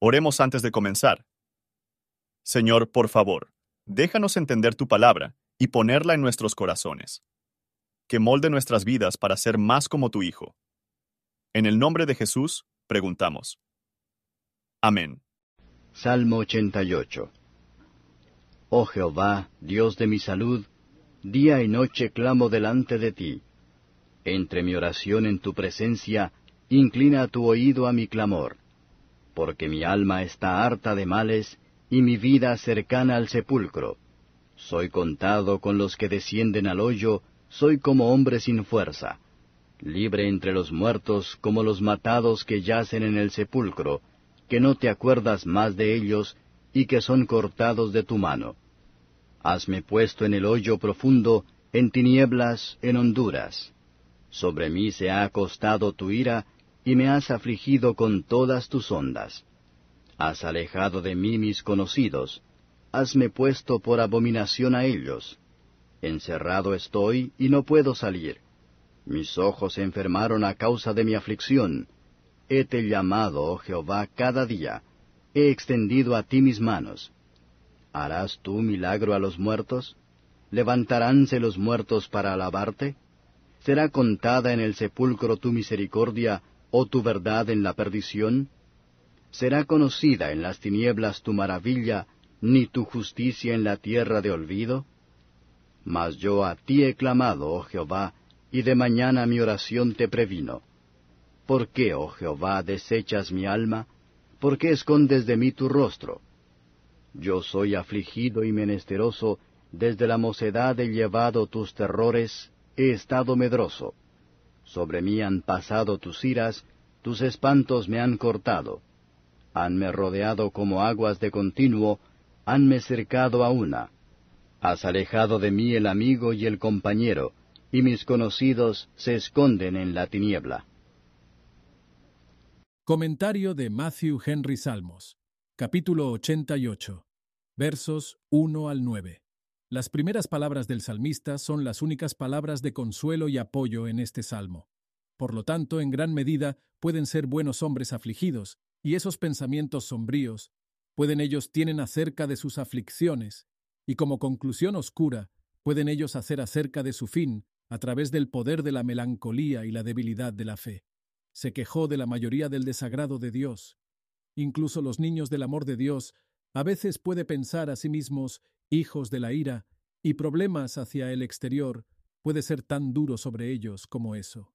Oremos antes de comenzar. Señor, por favor, déjanos entender tu palabra y ponerla en nuestros corazones. Que molde nuestras vidas para ser más como tu Hijo. En el nombre de Jesús, preguntamos. Amén. Salmo 88 Oh Jehová, Dios de mi salud, día y noche clamo delante de ti. Entre mi oración en tu presencia, inclina tu oído a mi clamor porque mi alma está harta de males y mi vida cercana al sepulcro. Soy contado con los que descienden al hoyo, soy como hombre sin fuerza, libre entre los muertos como los matados que yacen en el sepulcro, que no te acuerdas más de ellos y que son cortados de tu mano. Hasme puesto en el hoyo profundo, en tinieblas, en honduras. Sobre mí se ha acostado tu ira, y me has afligido con todas tus ondas. Has alejado de mí mis conocidos, hasme puesto por abominación a ellos. Encerrado estoy y no puedo salir. Mis ojos se enfermaron a causa de mi aflicción. Hete llamado, oh Jehová, cada día. He extendido a ti mis manos. ¿Harás tú milagro a los muertos? ¿Levantaránse los muertos para alabarte? ¿Será contada en el sepulcro tu misericordia o tu verdad en la perdición? ¿Será conocida en las tinieblas tu maravilla, ni tu justicia en la tierra de olvido? Mas yo a ti he clamado, oh Jehová, y de mañana mi oración te previno. ¿Por qué, oh Jehová, desechas mi alma? ¿Por qué escondes de mí tu rostro? Yo soy afligido y menesteroso, desde la mocedad he llevado tus terrores, he estado medroso. Sobre mí han pasado tus iras, tus espantos me han cortado. Hanme rodeado como aguas de continuo, hanme cercado a una. Has alejado de mí el amigo y el compañero, y mis conocidos se esconden en la tiniebla. Comentario de Matthew Henry Salmos, capítulo 88, versos 1 al 9. Las primeras palabras del salmista son las únicas palabras de consuelo y apoyo en este salmo. Por lo tanto, en gran medida, pueden ser buenos hombres afligidos, y esos pensamientos sombríos, pueden ellos tienen acerca de sus aflicciones, y como conclusión oscura, pueden ellos hacer acerca de su fin, a través del poder de la melancolía y la debilidad de la fe. Se quejó de la mayoría del desagrado de Dios. Incluso los niños del amor de Dios a veces puede pensar a sí mismos hijos de la ira, y problemas hacia el exterior puede ser tan duro sobre ellos como eso.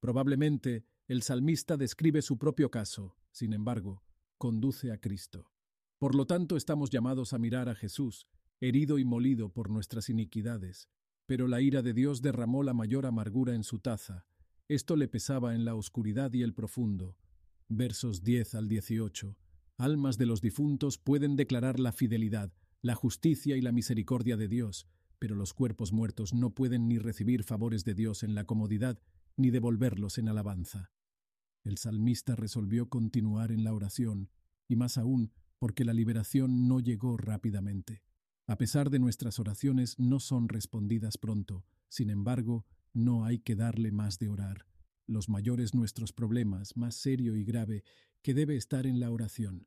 Probablemente el salmista describe su propio caso, sin embargo, conduce a Cristo. Por lo tanto, estamos llamados a mirar a Jesús, herido y molido por nuestras iniquidades, pero la ira de Dios derramó la mayor amargura en su taza. Esto le pesaba en la oscuridad y el profundo. Versos 10 al 18. Almas de los difuntos pueden declarar la fidelidad, la justicia y la misericordia de Dios, pero los cuerpos muertos no pueden ni recibir favores de Dios en la comodidad, ni devolverlos en alabanza. El salmista resolvió continuar en la oración, y más aún porque la liberación no llegó rápidamente. A pesar de nuestras oraciones no son respondidas pronto, sin embargo, no hay que darle más de orar. Los mayores nuestros problemas, más serio y grave, que debe estar en la oración.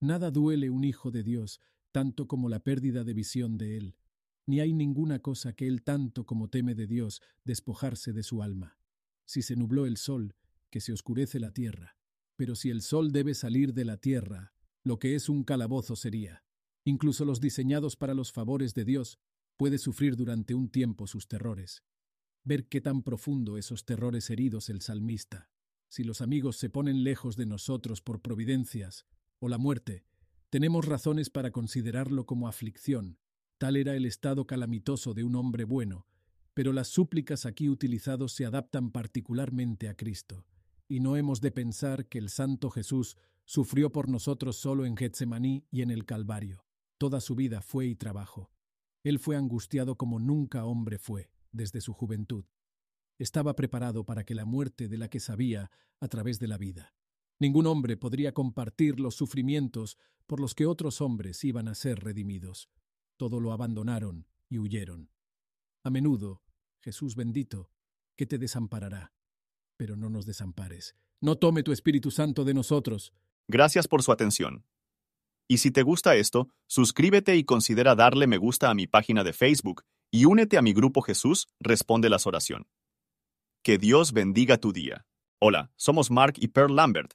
Nada duele un hijo de Dios tanto como la pérdida de visión de Él, ni hay ninguna cosa que Él tanto como teme de Dios despojarse de su alma. Si se nubló el sol, que se oscurece la tierra, pero si el sol debe salir de la tierra, lo que es un calabozo sería. Incluso los diseñados para los favores de Dios puede sufrir durante un tiempo sus terrores. Ver qué tan profundo esos terrores heridos el salmista. Si los amigos se ponen lejos de nosotros por providencias, o la muerte, tenemos razones para considerarlo como aflicción. Tal era el estado calamitoso de un hombre bueno, pero las súplicas aquí utilizados se adaptan particularmente a Cristo, y no hemos de pensar que el Santo Jesús sufrió por nosotros solo en Getsemaní y en el Calvario. Toda su vida fue y trabajo. Él fue angustiado como nunca hombre fue, desde su juventud. Estaba preparado para que la muerte de la que sabía a través de la vida. Ningún hombre podría compartir los sufrimientos por los que otros hombres iban a ser redimidos. Todo lo abandonaron y huyeron. A menudo, Jesús bendito, que te desamparará. Pero no nos desampares. No tome tu Espíritu Santo de nosotros. Gracias por su atención. Y si te gusta esto, suscríbete y considera darle me gusta a mi página de Facebook y únete a mi grupo Jesús Responde las Oración. Que Dios bendiga tu día. Hola, somos Mark y Pearl Lambert